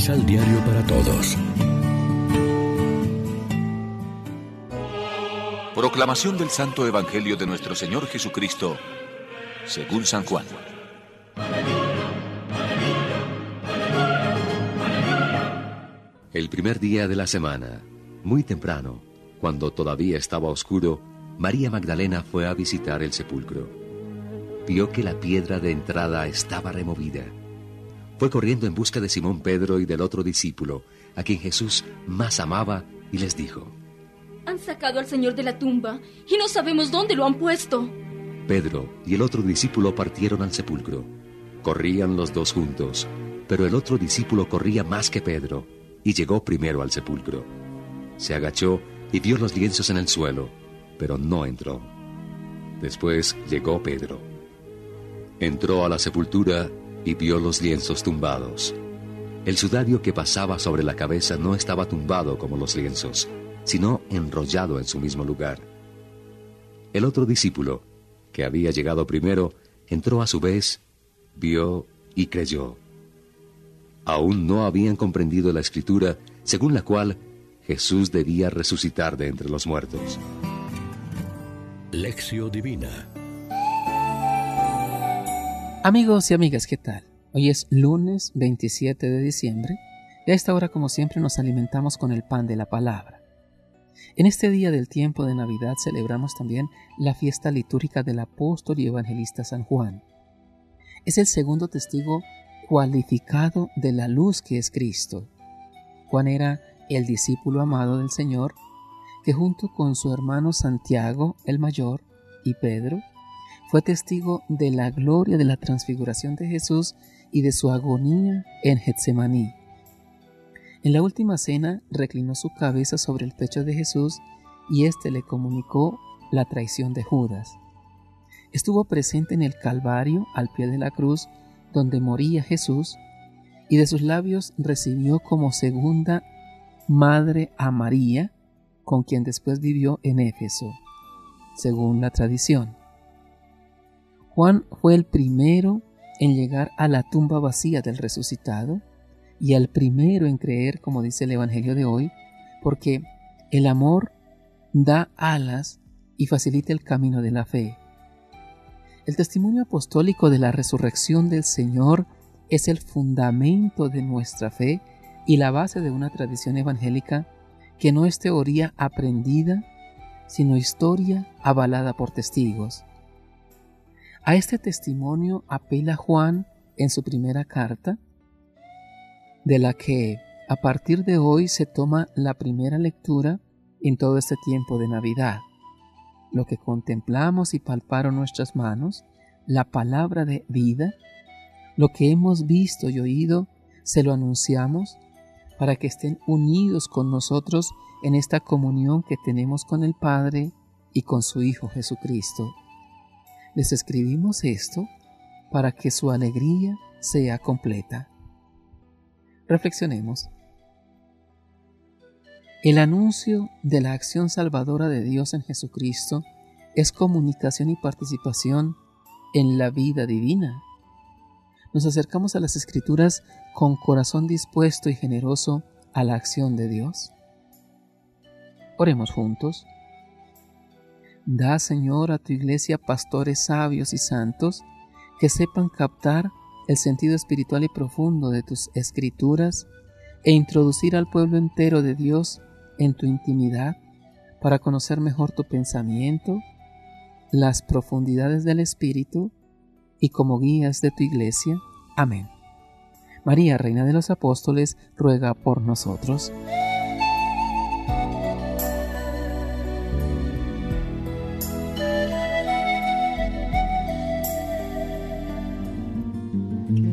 Misal Diario para Todos. Proclamación del Santo Evangelio de nuestro Señor Jesucristo, según San Juan. El primer día de la semana, muy temprano, cuando todavía estaba oscuro, María Magdalena fue a visitar el sepulcro. Vio que la piedra de entrada estaba removida. Fue corriendo en busca de Simón Pedro y del otro discípulo, a quien Jesús más amaba, y les dijo, Han sacado al Señor de la tumba y no sabemos dónde lo han puesto. Pedro y el otro discípulo partieron al sepulcro. Corrían los dos juntos, pero el otro discípulo corría más que Pedro y llegó primero al sepulcro. Se agachó y vio los lienzos en el suelo pero no entró. Después llegó Pedro. Entró a la sepultura y vio los lienzos tumbados. El sudario que pasaba sobre la cabeza no estaba tumbado como los lienzos, sino enrollado en su mismo lugar. El otro discípulo, que había llegado primero, entró a su vez, vio y creyó. Aún no habían comprendido la escritura según la cual Jesús debía resucitar de entre los muertos. Lección Divina. Amigos y amigas, ¿qué tal? Hoy es lunes 27 de diciembre y a esta hora como siempre nos alimentamos con el pan de la palabra. En este día del tiempo de Navidad celebramos también la fiesta litúrgica del apóstol y evangelista San Juan. Es el segundo testigo cualificado de la luz que es Cristo. Juan era el discípulo amado del Señor que junto con su hermano Santiago el mayor y Pedro, fue testigo de la gloria de la transfiguración de Jesús y de su agonía en Getsemaní. En la última cena reclinó su cabeza sobre el pecho de Jesús y éste le comunicó la traición de Judas. Estuvo presente en el Calvario al pie de la cruz donde moría Jesús y de sus labios recibió como segunda madre a María, con quien después vivió en Éfeso, según la tradición. Juan fue el primero en llegar a la tumba vacía del resucitado y el primero en creer, como dice el Evangelio de hoy, porque el amor da alas y facilita el camino de la fe. El testimonio apostólico de la resurrección del Señor es el fundamento de nuestra fe y la base de una tradición evangélica que no es teoría aprendida, sino historia avalada por testigos. A este testimonio apela Juan en su primera carta, de la que a partir de hoy se toma la primera lectura en todo este tiempo de Navidad. Lo que contemplamos y palparon nuestras manos, la palabra de vida, lo que hemos visto y oído, se lo anunciamos para que estén unidos con nosotros en esta comunión que tenemos con el Padre y con su Hijo Jesucristo. Les escribimos esto para que su alegría sea completa. Reflexionemos. El anuncio de la acción salvadora de Dios en Jesucristo es comunicación y participación en la vida divina nos acercamos a las escrituras con corazón dispuesto y generoso a la acción de Dios? Oremos juntos. Da, Señor, a tu iglesia pastores sabios y santos que sepan captar el sentido espiritual y profundo de tus escrituras e introducir al pueblo entero de Dios en tu intimidad para conocer mejor tu pensamiento, las profundidades del Espíritu y como guías de tu iglesia. Amén. María, Reina de los Apóstoles, ruega por nosotros.